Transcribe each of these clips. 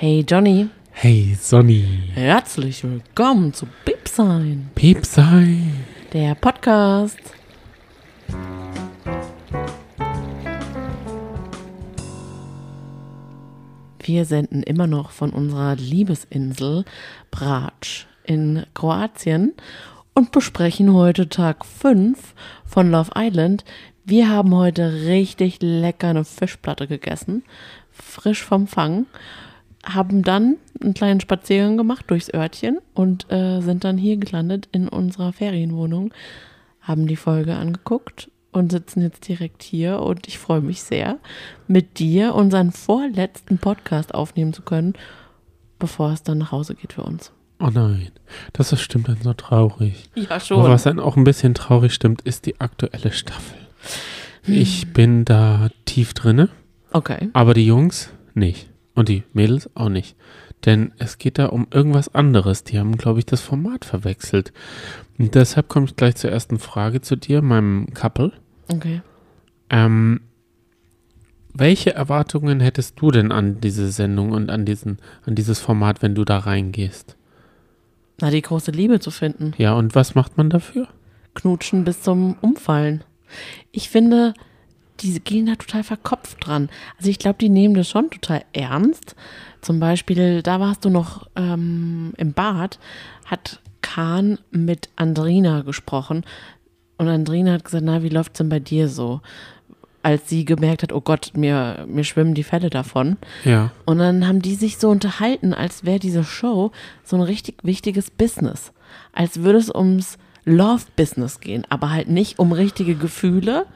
Hey Johnny, Hey Sonny, herzlich willkommen zu Bipsein, Piepsei. der Podcast. Wir senden immer noch von unserer Liebesinsel Brač in Kroatien und besprechen heute Tag 5 von Love Island. Wir haben heute richtig lecker eine Fischplatte gegessen, frisch vom Fang, haben dann einen kleinen Spaziergang gemacht durchs Örtchen und äh, sind dann hier gelandet in unserer Ferienwohnung, haben die Folge angeguckt und sitzen jetzt direkt hier und ich freue mich sehr, mit dir unseren vorletzten Podcast aufnehmen zu können, bevor es dann nach Hause geht für uns. Oh nein, das ist stimmt dann so traurig. Ja, Aber was dann auch ein bisschen traurig stimmt, ist die aktuelle Staffel. Ich bin da tief drinne, Okay. aber die Jungs nicht. Und die Mädels auch nicht. Denn es geht da um irgendwas anderes. Die haben, glaube ich, das Format verwechselt. Und deshalb komme ich gleich zur ersten Frage zu dir, meinem Couple. Okay. Ähm, welche Erwartungen hättest du denn an diese Sendung und an, diesen, an dieses Format, wenn du da reingehst? Na, die große Liebe zu finden. Ja, und was macht man dafür? Knutschen bis zum Umfallen. Ich finde, die gehen da total verkopft dran. Also ich glaube, die nehmen das schon total ernst. Zum Beispiel, da warst du noch ähm, im Bad, hat Kahn mit Andrina gesprochen. Und Andrina hat gesagt, na, wie läuft's denn bei dir so? Als sie gemerkt hat, oh Gott, mir, mir schwimmen die Fälle davon. Ja. Und dann haben die sich so unterhalten, als wäre diese Show so ein richtig wichtiges Business. Als würde es ums Love-Business gehen, aber halt nicht um richtige Gefühle.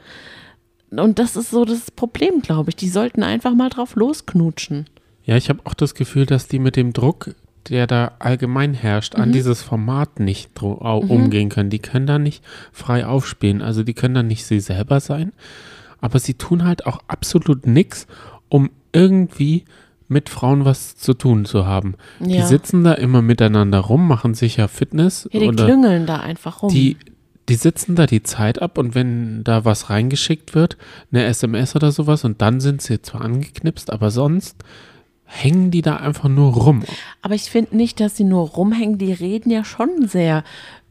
Und das ist so das Problem, glaube ich. Die sollten einfach mal drauf losknutschen. Ja, ich habe auch das Gefühl, dass die mit dem Druck, der da allgemein herrscht, an dieses Format nicht au- umgehen können. Die können da nicht frei aufspielen. Also die können da nicht sie selber sein. Aber sie tun halt auch absolut nichts, um irgendwie mit Frauen was zu tun zu haben. Die Ja. sitzen da immer miteinander rum, machen sich ja Fitness. Ja, die oder klüngeln da einfach rum. die, die sitzen da die Zeit ab und wenn da was reingeschickt wird, eine SMS oder sowas, und dann sind sie zwar angeknipst, aber sonst hängen die da einfach nur rum. aber ich finde nicht, dass sie nur rumhängen. Die reden ja schon sehr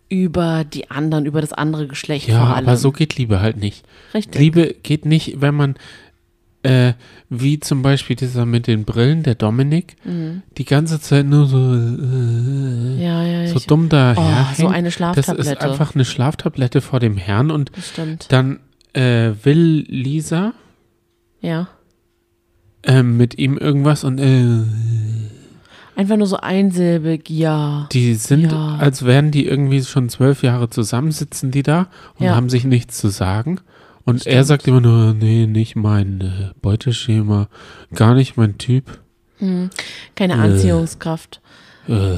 über die anderen, über das andere Geschlecht Ja, vor allem. aber so geht Liebe halt nicht. Richtig. Liebe geht nicht, wenn man, äh, wie zum Beispiel dieser mit den Brillen, der Dominik, die ganze Zeit nur so, äh, ja, ja, so ich, dumm daher Oh, so eine Das Schlaftablette. ist einfach eine Schlaftablette vor dem Herrn und das dann äh, will Lisa Ja. äh, mit ihm irgendwas und äh, Einfach nur so einsilbig, ja. die sind, Ja. als wären die irgendwie schon zwölf Jahre zusammensitzen, die da und haben sich nichts zu sagen. Und Stimmt. er sagt immer nur, nee, nicht mein äh, Beuteschema, gar nicht mein Typ. Hm. Keine Äh. Anziehungskraft. Äh,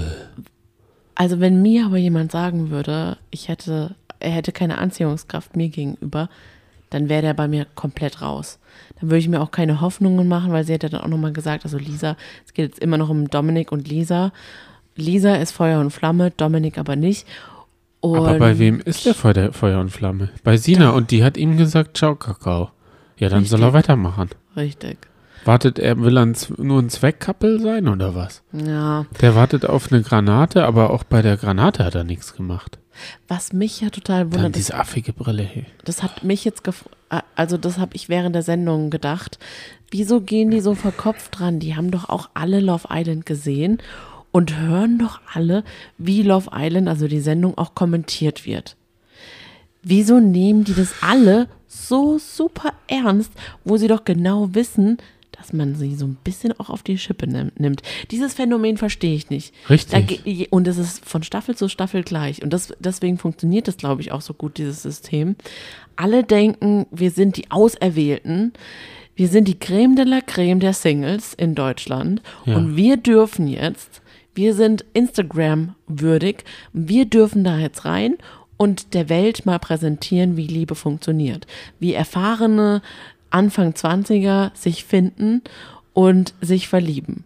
Also wenn mir aber jemand sagen würde, ich hätte, er hätte keine Anziehungskraft mir gegenüber, dann wäre der bei mir komplett raus. Dann würde ich mir auch keine Hoffnungen machen, weil sie hat ja dann auch nochmal gesagt, also Lisa, es geht jetzt immer noch um Dominik und Lisa. Lisa ist Feuer und Flamme, Dominik aber nicht. Und aber bei wem ist der Feuer, Feuer und Flamme? Bei Sina und die hat ihm gesagt, ciao Kakao. Ja, dann soll er Richtig. weitermachen. Richtig. Wartet er, will er nur ein Zweckkappel sein oder was? Ja. Der wartet auf eine Granate, aber auch bei der Granate hat er nichts gemacht. Was mich ja total Dann wundert, ist, diese affige Brille, hey. das hat mich jetzt also das habe ich während der Sendung gedacht. Wieso gehen die so verkopft dran? Die haben doch auch alle Love Island gesehen und hören doch alle, wie Love Island, also die Sendung, auch kommentiert wird. Wieso nehmen die das alle so super ernst, wo sie doch genau wissen, dass man sie so ein bisschen auch auf die Schippe nimm- nimmt. Dieses Phänomen verstehe ich nicht. Richtig. Da und es ist von Staffel zu Staffel gleich. Und das, deswegen funktioniert das, glaube ich, auch so gut, dieses System. Alle denken, wir sind die Auserwählten. Wir sind die Creme de la Creme der Singles in Deutschland. Ja. Und wir dürfen jetzt, wir sind Instagram würdig. Wir dürfen da jetzt rein und der Welt mal präsentieren, wie Liebe funktioniert. Wie erfahrene Anfang 20er sich finden und sich verlieben.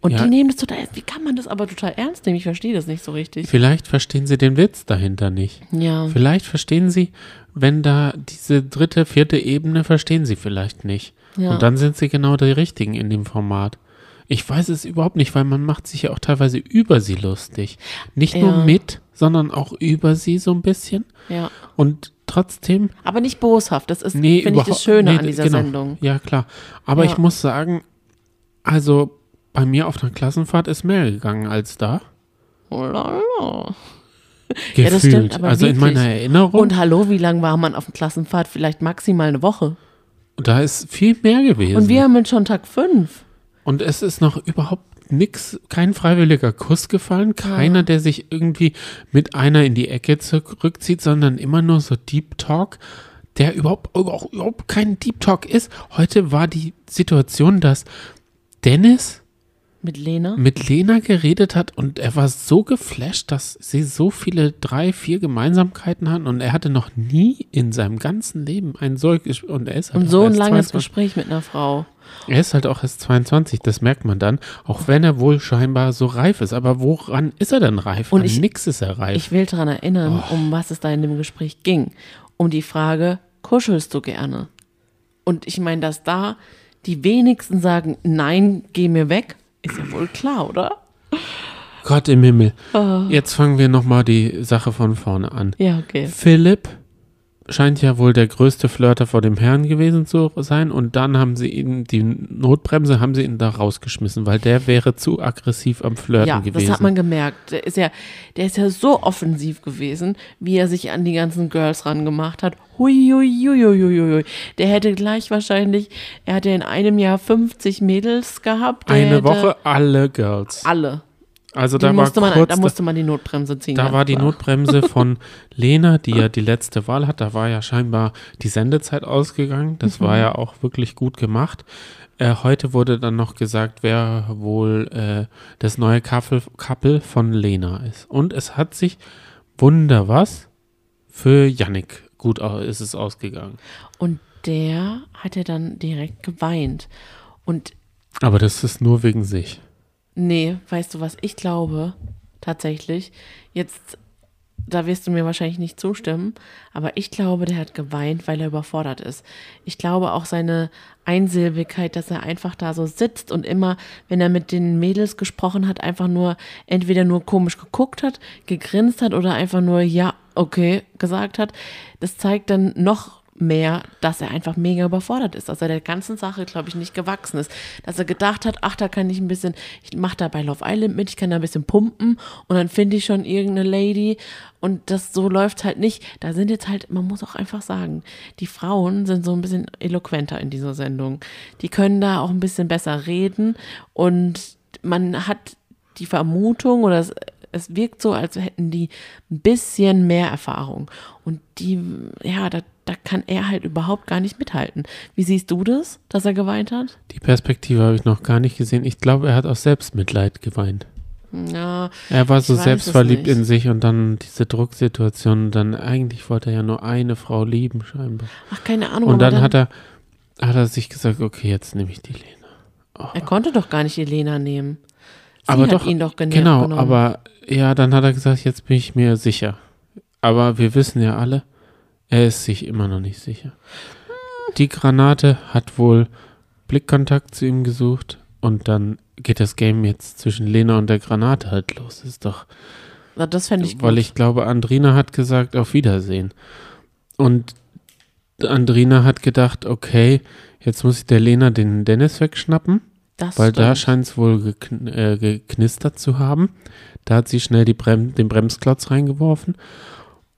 Und Ja. die nehmen das total ernst. Wie kann man das aber total ernst nehmen? Ich verstehe das nicht so richtig. Vielleicht verstehen sie den Witz dahinter nicht. Ja. Vielleicht verstehen sie, wenn da diese dritte, vierte Ebene verstehen sie vielleicht nicht. Ja. Und dann sind sie genau die richtigen in dem Format. Ich weiß es überhaupt nicht, weil man macht sich ja auch teilweise über sie lustig. Nicht nur Ja. mit, sondern auch über sie so ein bisschen. Ja. Und trotzdem, Aber nicht boshaft. Das ist, nee, finde ich, das Schöne nee, an dieser genau. Sendung. Ja, klar. Aber Ja. ich muss sagen, also bei mir auf einer Klassenfahrt ist mehr gegangen als da. Oh la. Gefühlt. Ja, das stimmt, aber also in wirklich. meiner Erinnerung, Und hallo, wie lange war man auf dem Klassenfahrt? Vielleicht maximal eine Woche. da ist viel mehr gewesen. Und wir haben jetzt schon Tag fünf. Und es ist noch überhaupt nix, kein freiwilliger Kuss gefallen, keiner, der sich irgendwie mit einer in die Ecke zurückzieht, sondern immer nur so Deep Talk, der überhaupt, auch überhaupt kein Deep Talk ist. Heute war die Situation, dass Dennis Mit Lena. mit Lena geredet hat und er war so geflasht, dass sie so viele drei, vier Gemeinsamkeiten hatten und er hatte noch nie in seinem ganzen Leben ein solches und er ist halt Und so ein langes 22. Gespräch mit einer Frau. Er ist halt auch erst 22, das merkt man dann, auch wenn er wohl scheinbar so reif ist. Aber woran ist er denn reif? Und An ich- nix ist er reif. Ich will daran erinnern, Oh. um was es da in dem Gespräch ging. Um die Frage, kuschelst du gerne? Und ich meine, dass da die wenigsten sagen, nein, geh mir weg, ist ja wohl klar, oder? Gott im Himmel. Oh. Jetzt fangen wir nochmal die Sache von vorne an. Ja, okay. Philipp scheint ja wohl der größte Flirter vor dem Herrn gewesen zu sein und dann haben sie ihn, die Notbremse haben sie ihn da rausgeschmissen, weil der wäre zu aggressiv am Flirten Ja, gewesen. das hat man gemerkt. Der ist ja, der ist ja so offensiv gewesen, wie er sich an die ganzen Girls rangemacht hat. Hui, hui, hui, hui, hui. Der hätte gleich wahrscheinlich, er hat ja in einem Jahr 50 Mädels gehabt. Eine Woche alle Girls. Alle. Also da war musste man, kurz da musste man die Notbremse ziehen. Da war die klar. Notbremse von Lena, die ja die letzte Wahl hat. Da war ja scheinbar die Sendezeit ausgegangen. Das Mhm. war ja auch wirklich gut gemacht. Äh, heute wurde dann noch gesagt, wer wohl äh, das neue Couple, Couple von Lena ist. Und es hat sich, wunder was, für Yannick gut ist es ausgegangen. Und der hat ja dann direkt geweint. Und Aber das ist nur wegen sich. Nee, weißt du was, ich glaube tatsächlich, jetzt, da wirst du mir wahrscheinlich nicht zustimmen, aber ich glaube, der hat geweint, weil er überfordert ist. Ich glaube auch seine Einsilbigkeit, dass er einfach da so sitzt und immer, wenn er mit den Mädels gesprochen hat, einfach nur entweder nur komisch geguckt hat, gegrinst hat oder einfach nur ja, okay gesagt hat. Das zeigt dann noch mehr, dass er einfach mega überfordert ist, dass er der ganzen Sache, glaube ich, nicht gewachsen ist. Dass er gedacht hat, ach, da kann ich ein bisschen, ich mache da bei Love Island mit, ich kann da ein bisschen pumpen und dann finde ich schon irgendeine Lady und das so läuft halt nicht. Da sind jetzt halt, man muss auch einfach sagen, die Frauen sind so ein bisschen eloquenter in dieser Sendung. Die können da auch ein bisschen besser reden und man hat die Vermutung oder es, wirkt so, als hätten die ein bisschen mehr Erfahrung. Und die, ja, da, da kann er halt überhaupt gar nicht mithalten. Wie siehst du das, dass er geweint hat? Die Perspektive habe ich noch gar nicht gesehen. Ich glaube, er hat aus Selbstmitleid geweint. Ja, Er war so selbstverliebt in sich und dann diese Drucksituation. Dann eigentlich wollte er ja nur eine Frau lieben, scheinbar. ach, keine Ahnung. Und aber dann, hat er hat er sich gesagt, okay, jetzt nehme ich die Lena. er konnte doch gar nicht Elena nehmen. Sie aber hat doch, ihn doch genervt genau, genommen. aber ja, dann hat er gesagt, jetzt bin ich mir sicher. Aber wir wissen ja alle, er ist sich immer noch nicht sicher. Die Granate hat wohl Blickkontakt zu ihm gesucht und dann geht das Game jetzt zwischen Lena und der Granate halt los. Ist doch Na, das fände ich gut. Weil ich glaube, Andrina hat gesagt, auf Wiedersehen. Und Andrina hat gedacht, okay, jetzt muss ich der Lena den Dennis wegschnappen, das weil da stimmt. scheint es wohl gekn äh, geknistert zu haben. Da hat sie schnell Brem den Bremsklotz reingeworfen.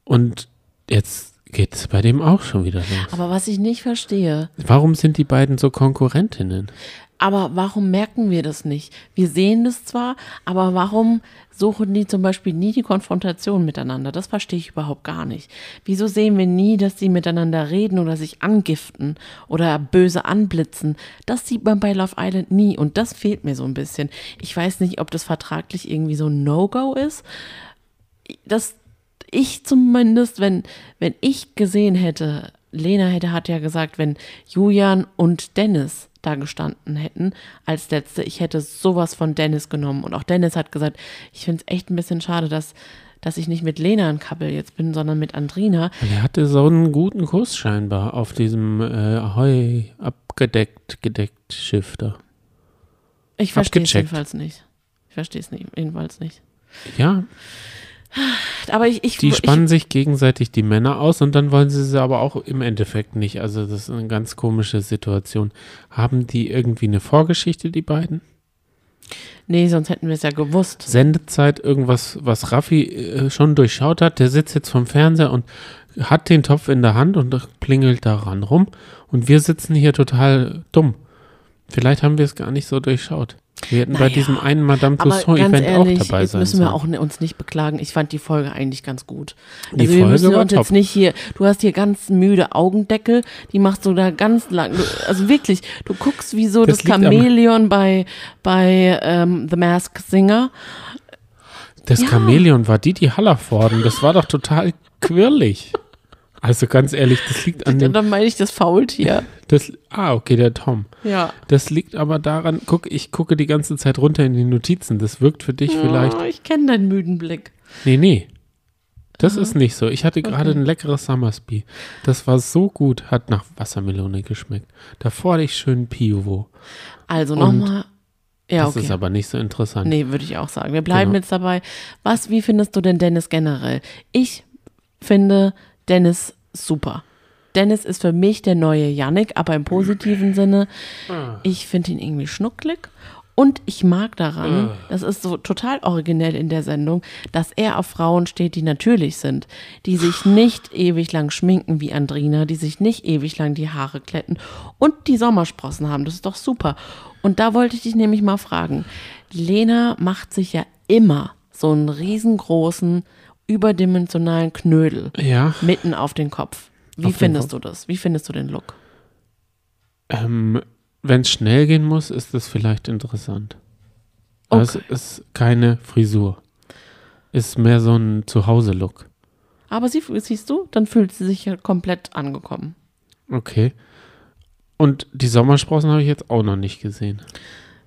Und jetzt geht es bei dem auch schon wieder los. Aber was ich nicht verstehe, Warum sind die beiden so Konkurrentinnen? Aber warum merken wir das nicht? Wir sehen das zwar, aber warum suchen die zum Beispiel nie die Konfrontation miteinander? Das verstehe ich überhaupt gar nicht. Wieso sehen wir nie, dass sie miteinander reden oder sich angiften oder böse anblitzen? Das sieht man bei Love Island nie und das fehlt mir so ein bisschen. Ich weiß nicht, ob das vertraglich irgendwie so ein No-Go ist. Das ich zumindest, wenn, wenn ich gesehen hätte, Lena hätte, hat ja gesagt, wenn Julian und Dennis da gestanden hätten als letzte, ich hätte sowas von Dennis genommen. Und auch Dennis hat gesagt, ich finde es echt ein bisschen schade, dass, dass ich nicht mit Lena ein Couple jetzt bin, sondern mit Andrina. Er hatte so einen guten Kurs scheinbar auf diesem äh, Ahoi abgedeckt, gedeckt Schiff da. Ich verstehe es jedenfalls nicht. Ich verstehe es nicht, jedenfalls nicht. Ja, Aber ich, ich, die ich spannen sich gegenseitig die Männer aus und dann wollen sie sie aber auch im Endeffekt nicht. Also das ist eine ganz komische Situation. Haben die irgendwie eine Vorgeschichte, die beiden? nee, sonst hätten wir es ja gewusst. Sendezeit, irgendwas, was Raffi äh, schon durchschaut hat. Der sitzt jetzt vom Fernseher und hat den Topf in der Hand und plingelt daran rum. Und wir sitzen hier total dumm. Vielleicht haben wir es gar nicht so durchschaut. Wir hätten bei Naja, diesem einen Madame Tussauds-Event auch dabei jetzt sein müssen wir auch uns nicht beklagen. Ich fand die Folge eigentlich ganz gut. Die Also wir Folge müssen war uns top. jetzt nicht hier, du hast hier ganz müde Augendeckel, die machst du da ganz lang. Also wirklich, du guckst wie so das, Das Chamäleon bei, bei ähm, The Mask Singer. Das Ja. Chamäleon war Didi Hallervorden. Das war doch total quirlig. Also ganz ehrlich, das liegt an Und dem. dann meine ich das Faultier. Das, ah, okay, der Tom. Ja. Das liegt aber daran, guck, ich gucke die ganze Zeit runter in die Notizen. Das wirkt für dich vielleicht. Oh, ich kenne deinen müden Blick. Nee, nee. Das ist nicht so. Ich hatte gerade Okay. ein leckeres Summersby. Das war so gut, hat nach Wassermelone geschmeckt. Davor hatte ich schön Piovo. Also nochmal. Ja, Das okay. ist aber nicht so interessant. Nee, würde ich auch sagen. Wir bleiben Genau. jetzt dabei. Was, wie findest du denn Dennis generell? Ich finde Dennis super. Dennis ist für mich der neue Yannick, aber im positiven Sinne. Ah. Ich finde ihn irgendwie schnucklig. Und ich mag daran, Ah. das ist so total originell in der Sendung, dass er auf Frauen steht, die natürlich sind, die sich nicht ewig lang schminken wie Andrina, die sich nicht ewig lang die Haare kletten und die Sommersprossen haben. Das ist doch super. Und da wollte ich dich nämlich mal fragen. Lena macht sich ja immer so einen riesengroßen, überdimensionalen Knödel Ja, mitten auf den Kopf. Wie Auf findest Kopf. du das? Wie findest du den Look? ähm, wenn es schnell gehen muss, ist das vielleicht interessant. Aber Es Okay. ist keine Frisur. Ist mehr so ein Zuhause-Look. Aber sie, siehst du, dann fühlt sie sich ja komplett angekommen. Okay. Und die Sommersprossen habe ich jetzt auch noch nicht gesehen.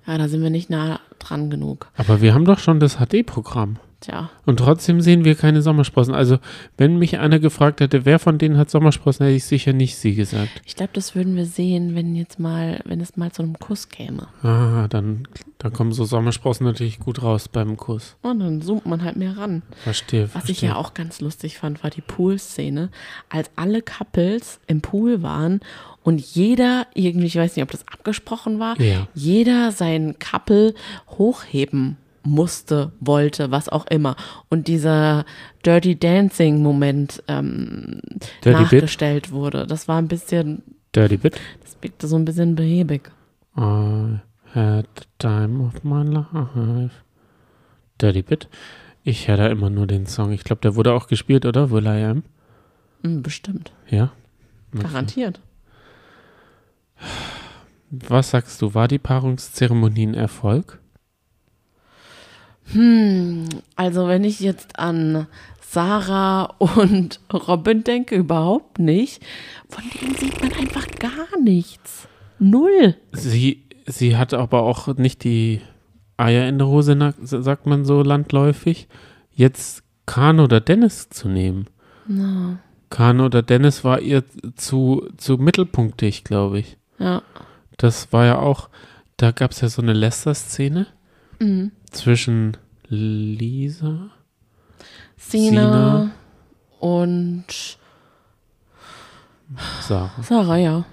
Ja, da sind wir nicht nah dran genug. Aber wir haben doch schon das HD-Programm. Tja, Und trotzdem sehen wir keine Sommersprossen. Also, wenn mich einer gefragt hätte, wer von denen hat Sommersprossen, hätte ich sicher nicht sie gesagt. ich glaube, das würden wir sehen, wenn jetzt mal, wenn es mal zu einem Kuss käme. Ah, dann, dann kommen so Sommersprossen natürlich gut raus beim Kuss. Und dann zoomt man halt mehr ran. Verstehe, Was verstehe. ich ja auch ganz lustig fand, war die Pool-Szene, als alle Couples im Pool waren und jeder irgendwie, ich weiß nicht, ob das abgesprochen war, Ja. jeder sein Couple hochheben musste, wollte, was auch immer. Und dieser Dirty Dancing-Moment ähm, Dirty Bit? nachgestellt wurde. Das war ein bisschen, Dirty Bit. das wirkte so ein bisschen behäbig. I had the time of my life. Dirty Bit. Ich höre da immer nur den Song. Ich glaube, der wurde auch gespielt, oder? Will I Am? Hm, bestimmt. Ja. Garantiert. Was sagst du? War die Paarungszeremonie ein Erfolg? Hm, also wenn ich jetzt an Sarah und Robin denke, überhaupt nicht. Von denen sieht man einfach gar nichts. Null. Sie, sie hat aber auch nicht die Eier in der Hose, sagt man so landläufig, jetzt Kahn oder Dennis zu nehmen. Na, Kahn oder Dennis war ihr zu, zu mittelpunktig, glaube ich. ja. Das war ja auch, da gab es ja so eine Lester-Szene Mhm. Zwischen Lisa. Sina, Sina. und Sarah. Sarah, ja.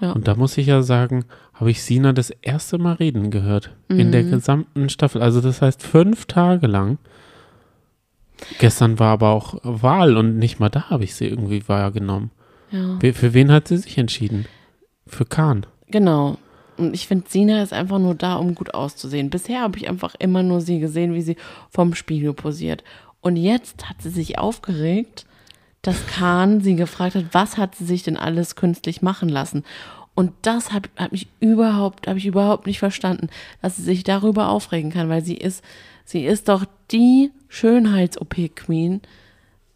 Und da muss ich ja sagen, habe ich Sina das erste Mal reden gehört. In der gesamten Staffel. Also das heißt fünf Tage lang. Gestern war aber auch Wahl und nicht mal da habe ich sie irgendwie wahrgenommen. ja. Für wen hat sie sich entschieden? Für Kahn. Genau. Und ich finde, Sina ist einfach nur da, um gut auszusehen. Bisher habe ich einfach immer nur sie gesehen, wie sie vom Spiegel posiert. Und jetzt hat sie sich aufgeregt, dass Kahn sie gefragt hat, was hat sie sich denn alles künstlich machen lassen? Und das hat, hat mich überhaupt, habe ich überhaupt nicht verstanden, dass sie sich darüber aufregen kann, weil sie ist, sie ist doch die Schönheits-OP-Queen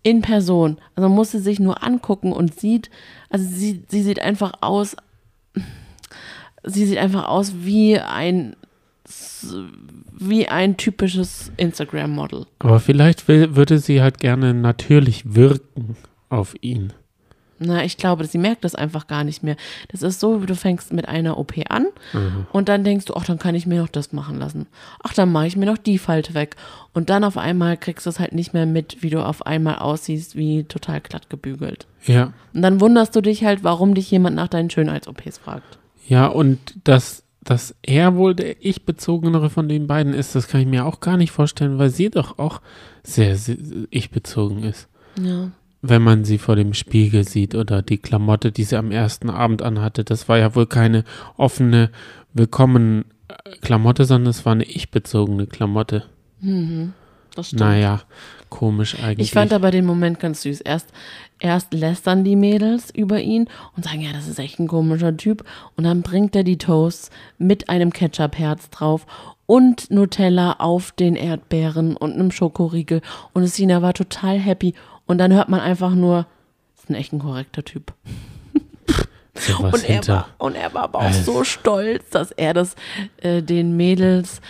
in Person. Also man muss sie sich nur angucken und sieht, also sie, sie sieht einfach aus, sie sieht einfach aus wie ein wie ein typisches Instagram-Model. Aber vielleicht will, würde sie halt gerne natürlich wirken auf ihn. Na, ich glaube, sie merkt das einfach gar nicht mehr. Das ist so, wie du fängst mit einer OP an und dann denkst du, ach, dann kann ich mir noch das machen lassen. Ach, dann mache ich mir noch die Falte weg. Und dann auf einmal kriegst du es halt nicht mehr mit, wie du auf einmal aussiehst, wie total glatt gebügelt. Ja. Und dann wunderst du dich halt, warum dich jemand nach deinen Schönheits-OPs fragt. Ja, und dass, dass er wohl der ich-bezogenere von den beiden ist, das kann ich mir auch gar nicht vorstellen, weil sie doch auch sehr, sehr ich-bezogen ist. Ja. Wenn man sie vor dem Spiegel sieht oder die Klamotte, die sie am ersten Abend anhatte, das war ja wohl keine offene Willkommen äh, Klamotte, sondern es war eine ich-bezogene Klamotte. Das stimmt. Naja, komisch eigentlich. Ich fand aber den Moment ganz süß. Erst, erst lästern die Mädels über ihn und sagen, ja, das ist echt ein komischer Typ. Und dann bringt er die Toasts mit einem Ketchup-Herz drauf und Nutella auf den Erdbeeren und einem Schokoriegel. Und Sina war total happy. Und dann hört man einfach nur, das ist ein echt ein korrekter Typ. Und er, hinter. war, und er war aber auch Also- so stolz, dass er das äh, den Mädels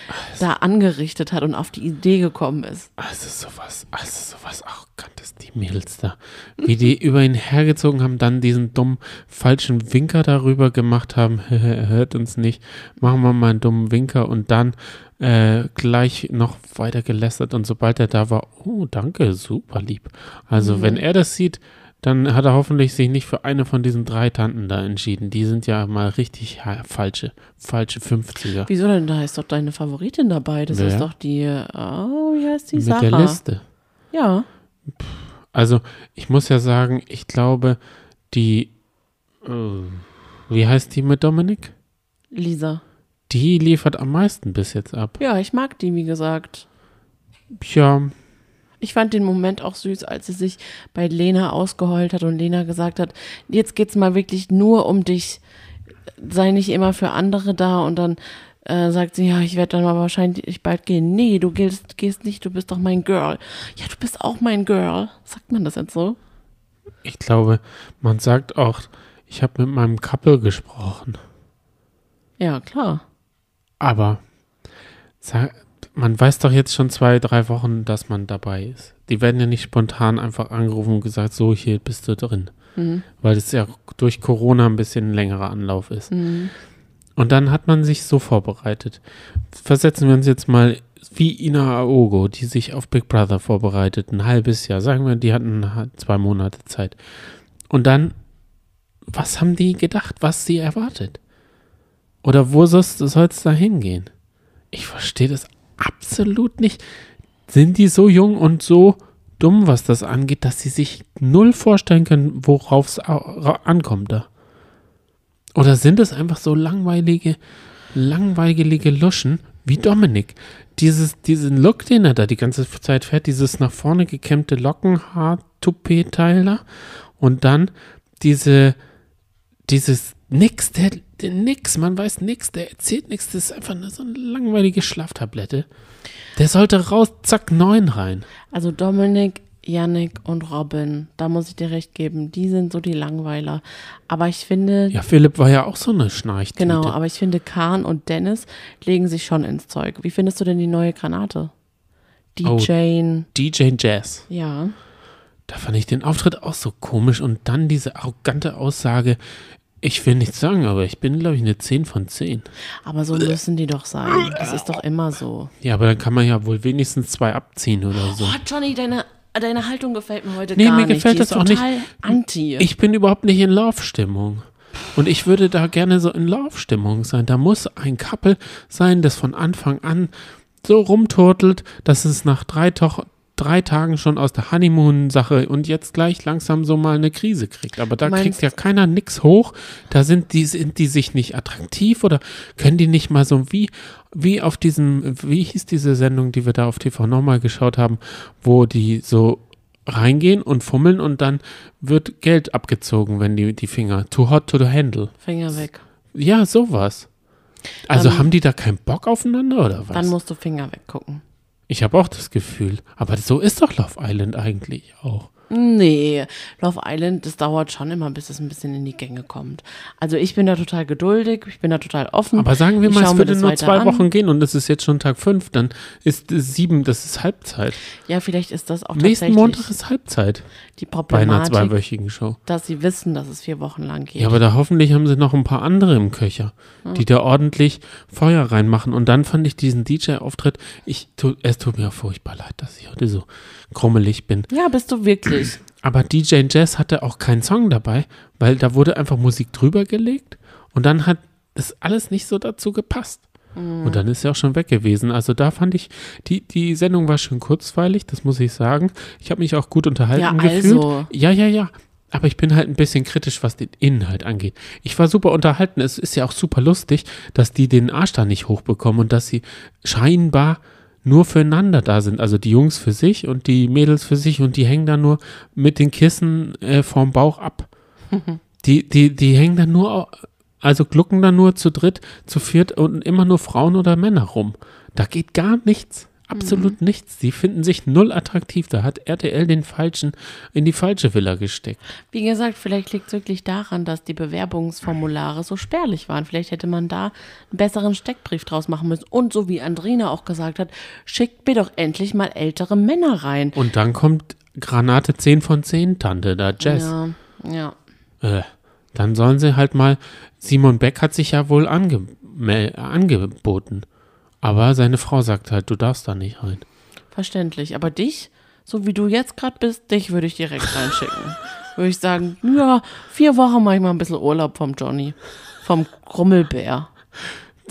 da angerichtet hat und auf die Idee gekommen ist. Also sowas, also sowas arrogantes, die Mädels da. Wie die über ihn hergezogen haben, dann diesen dummen, falschen Winker darüber gemacht haben, er hört uns nicht, machen wir mal einen dummen Winker und dann äh, gleich noch weiter gelästert und sobald er da war, oh danke, super lieb. Also wenn er das sieht, dann hat er hoffentlich sich nicht für eine von diesen drei Tanten da entschieden. Die sind ja mal richtig falsche, falsche 50er. Wieso denn? Da ist doch deine Favoritin dabei. Das Wer? ist doch die, oh, wie heißt die? Mit Sarah. der Liste. Ja. Also, ich muss ja sagen, ich glaube, die, äh, wie heißt die mit Dominik? Lisa. Die liefert am meisten bis jetzt ab. Ja, ich mag die, wie gesagt. Ja, Ich fand den Moment auch süß, als sie sich bei Lena ausgeheult hat und Lena gesagt hat, jetzt geht's mal wirklich nur um dich. Sei nicht immer für andere da und dann äh, sagt sie, ja, ich werde dann aber wahrscheinlich bald gehen. Nee, du gehst, gehst nicht, du bist doch mein Girl. Ja, du bist auch mein Girl. Sagt man das jetzt so? ich glaube, man sagt auch, ich habe mit meinem Couple gesprochen. Ja, klar. Aber sag, man weiß doch jetzt schon zwei, drei Wochen, dass man dabei ist. Die werden ja nicht spontan einfach angerufen und gesagt, so, hier bist du drin. Mhm. Weil es ja durch Corona ein bisschen ein längerer Anlauf ist. Mhm. Und dann hat man sich so vorbereitet. Versetzen wir uns jetzt mal wie Ina Aogo, die sich auf Big Brother vorbereitet, ein halbes Jahr. Sagen wir, die hatten ha- zwei Monate Zeit. Und dann, was haben die gedacht, was sie erwartet? Oder wo soll es da hingehen? Ich verstehe das absolut nicht. Sind die so jung und so dumm, was das angeht, dass sie sich null vorstellen können, worauf es ankommt da? Oder sind es einfach so langweilige, langweilige Luschen wie Dominik? Dieses, diesen Look, den er da die ganze Zeit fährt, dieses nach vorne gekämmte Lockenhaar-Toupet-Teil da und dann diese, dieses Nix, der, Nix, man weiß nix, der erzählt nichts, das ist einfach nur so eine langweilige Schlaftablette. Der sollte raus, zack, neun rein. Also Dominik, Yannick und Robin, da muss ich dir recht geben, die sind so die Langweiler. Aber ich finde, Ja, Philipp war ja auch so eine Schnarchtüte. genau, aber ich finde, Kahn und Dennis legen sich schon ins Zeug. Wie findest du denn die neue Granate? Die Oh. DJ Jazz. ja. Da fand ich den Auftritt auch so komisch und dann diese arrogante Aussage, ich will nichts sagen, aber ich bin, glaube ich, eine 10 von 10. Aber so müssen die doch sein. Das ist doch immer so. Ja, aber dann kann man ja wohl wenigstens zwei abziehen oder so. Oh, Johnny, deine, deine Haltung gefällt mir heute Nee, gar mir nicht. gefällt die das ist auch nicht. anti. Ich bin überhaupt nicht in Love-Stimmung. Und ich würde da gerne so in Love-Stimmung sein. Da muss ein Couple sein, das von Anfang an so rumturtelt, dass es nach drei, Toch drei Tagen schon aus der Honeymoon-Sache und jetzt gleich langsam so mal eine Krise kriegt. Aber da Meinst- kriegt ja keiner nix hoch. Da sind die, sind die sich nicht attraktiv oder können die nicht mal so wie, wie auf diesem, wie hieß diese Sendung, die wir da auf TV nochmal geschaut haben, wo die so reingehen und fummeln und dann wird Geld abgezogen, wenn die, die Finger too hot to handle. Finger weg. Ja, sowas. Also Dann- haben die da keinen Bock aufeinander oder was? Dann musst du Finger weggucken. Ich habe auch das Gefühl. Aber so ist doch Love Island eigentlich auch. Nee, Love Island, das dauert schon immer, bis es ein bisschen in die Gänge kommt. Also ich bin da total geduldig, ich bin da total offen. Aber sagen wir mal, es würde nur zwei an. Wochen gehen und es ist jetzt schon Tag fünf, dann ist sieben, das ist Halbzeit. Ja, vielleicht ist das auch Nächsten Montag ist Halbzeit die bei einer Problematik, zweiwöchigen Show. dass sie wissen, dass es vier Wochen lang geht. Ja, aber da hoffentlich haben sie noch ein paar andere im Köcher, die da ordentlich Feuer reinmachen. Und dann fand ich diesen DJ-Auftritt, ich, es tut mir furchtbar leid, dass ich heute so krummelig bin. ja, bist du wirklich. Aber DJ Jazz hatte auch keinen Song dabei, weil da wurde einfach Musik drüber gelegt und dann hat es alles nicht so dazu gepasst. Mhm. Und dann ist er auch schon weg gewesen. Also da fand ich, die, die Sendung war schön kurzweilig, das muss ich sagen. Ich habe mich auch gut unterhalten Ja, gefühlt. also. Ja, ja, ja. Aber ich bin halt ein bisschen kritisch, was den Inhalt angeht. Ich war super unterhalten. Es ist ja auch super lustig, dass die den Arsch da nicht hochbekommen und dass sie scheinbar nur füreinander da sind. Also die Jungs für sich und die Mädels für sich und die hängen da nur mit den Kissen äh, vorm Bauch ab. die, die, die hängen da nur, also glucken da nur zu dritt, zu viert und immer nur Frauen oder Männer rum. Da geht gar nichts. Absolut nichts. Die finden sich null attraktiv. Da hat RTL den falschen in die falsche Villa gesteckt. Wie gesagt, vielleicht liegt es wirklich daran, dass die Bewerbungsformulare so spärlich waren. Vielleicht hätte man da einen besseren Steckbrief draus machen müssen. Und so wie Andrina auch gesagt hat, schickt mir doch endlich mal ältere Männer rein. Und dann kommt Granate 10 von 10 Tante, da Jess. Ja, ja. Äh, dann sollen sie halt mal. Simon Beck hat sich ja wohl ange angeboten. Aber seine Frau sagt halt, du darfst da nicht rein. Verständlich. Aber dich, so wie du jetzt gerade bist, dich würde ich direkt reinschicken. würde ich sagen, ja, vier Wochen mache ich mal ein bisschen Urlaub vom Johnny. Vom Grummelbär.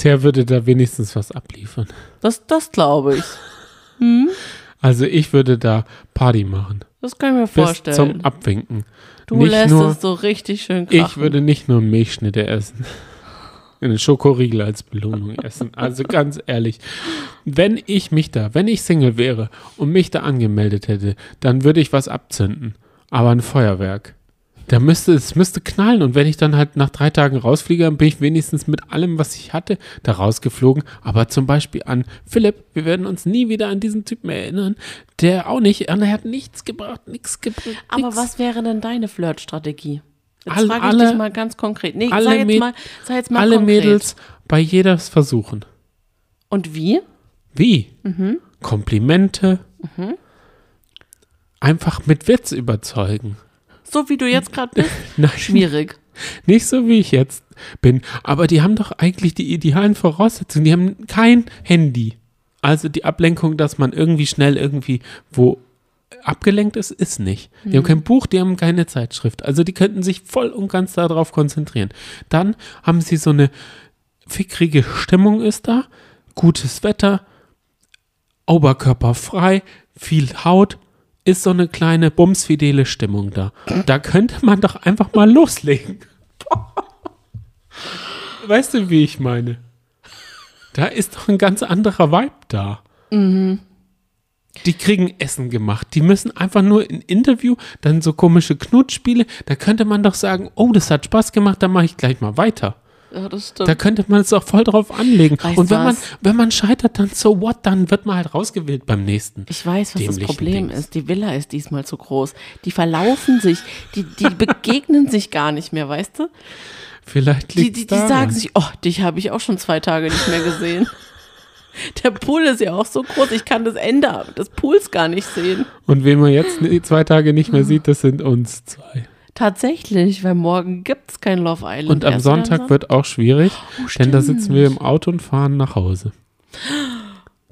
Der würde da wenigstens was abliefern. Das, das glaube ich. Also ich würde da Party machen. Das kann ich mir Bis vorstellen. zum Abwinken. du nicht lässt nur, es so richtig schön krachen. Ich würde nicht nur Milchschnitte essen. Einen Schokoriegel als Belohnung essen. Also ganz ehrlich, wenn ich mich da, wenn ich Single wäre und mich da angemeldet hätte, dann würde ich was abzünden. Aber ein Feuerwerk. Da müsste, es müsste knallen. Und wenn ich dann halt nach drei Tagen rausfliege, dann bin ich wenigstens mit allem, was ich hatte, da rausgeflogen. Aber zum Beispiel an Philipp, wir werden uns nie wieder an diesen Typen erinnern, der auch nicht, er hat nichts gebracht, nichts gebracht. Aber was wäre denn deine Flirtstrategie? Jetzt Alle- frage ich alle- dich mal ganz konkret. Nee, alle sag jetzt mal, sag jetzt mal Alle konkret. Mädels bei jeder versuchen. Und wie? Wie? Mhm. Komplimente. Einfach mit Witz überzeugen. So wie du jetzt gerade bist? Nein, Schwierig. nicht so wie ich jetzt bin. Aber die haben doch eigentlich die idealen Voraussetzungen. Die haben kein Handy. Also die Ablenkung, dass man irgendwie schnell irgendwie wo abgelenkt ist, ist nicht. Die haben kein Buch, die haben keine Zeitschrift. Also die könnten sich voll und ganz darauf konzentrieren. Dann haben sie so eine fickrige Stimmung ist da, gutes Wetter, Oberkörper frei, viel Haut, ist so eine kleine bumsfidele Stimmung da. Da könnte man doch einfach mal loslegen. Weißt du, wie ich meine? Da ist doch ein ganz anderer Vibe da. Die kriegen Essen gemacht. Die müssen einfach nur ein Interview, dann so komische Knutspiele. Da könnte man doch sagen, oh, das hat Spaß gemacht, dann mache ich gleich mal weiter. Ja, das stimmt. Da könnte man es auch voll drauf anlegen. Weißt Und wenn man, wenn man scheitert, dann so what, dann wird man halt rausgewählt beim nächsten. ich weiß, was das Problem Dings. ist. Die Villa ist diesmal zu groß. Die verlaufen sich. Die, die begegnen sich gar nicht mehr, weißt du? Vielleicht Die, liegt die, die sagen sich, oh, dich habe ich auch schon zwei Tage nicht mehr gesehen. Der Pool ist ja auch so groß, ich kann das Ende des Pools gar nicht sehen. Und wen man jetzt die zwei Tage nicht mehr sieht, das sind uns zwei. Tatsächlich, weil morgen gibt es kein Love Island. Und am Sonntag Son- wird auch schwierig, Oh, denn da sitzen wir im Auto und fahren nach Hause.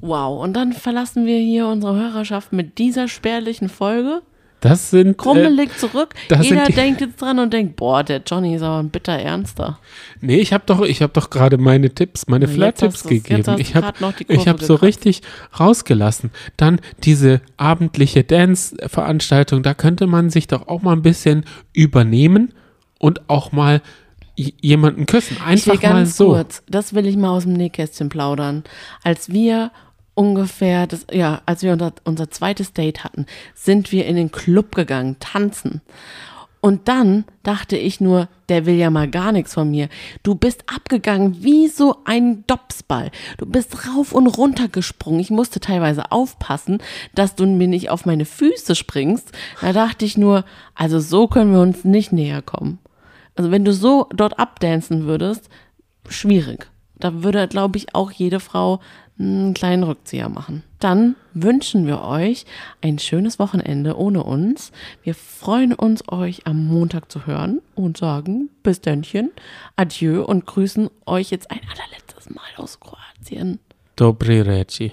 Wow, und dann verlassen wir hier unsere Hörerschaft mit dieser spärlichen Folge. Das sind. Äh, Krummelig zurück. das sind Jeder denkt jetzt dran und denkt, boah, der Johnny ist aber ein bitter Ernster. nee, ich habe doch, ich habe doch gerade meine Tipps, meine jetzt gegeben. Ich habe hab so richtig rausgelassen. Dann diese abendliche Dance-Veranstaltung, da könnte man sich doch auch mal ein bisschen übernehmen und auch mal jemanden küssen. Einfach mal so. kurz, das will ich mal aus dem Nähkästchen plaudern. Als wir ungefähr, das, ja, als wir unser, unser zweites Date hatten, sind wir in den Club gegangen, tanzen. Und dann dachte ich nur, der will ja mal gar nichts von mir. Du bist abgegangen wie so ein Dopsball. Du bist rauf und runter gesprungen. Ich musste teilweise aufpassen, dass du mir nicht auf meine Füße springst. Da dachte ich nur, also so können wir uns nicht näher kommen. Also wenn du so dort abdancen würdest, schwierig. Da würde, glaube ich, auch jede Frau einen kleinen Rückzieher machen. Dann wünschen wir euch ein schönes Wochenende ohne uns. Wir freuen uns, euch am Montag zu hören und sagen bis dennchen, adieu und grüßen euch jetzt ein allerletztes Mal aus Kroatien. Dobri Reci.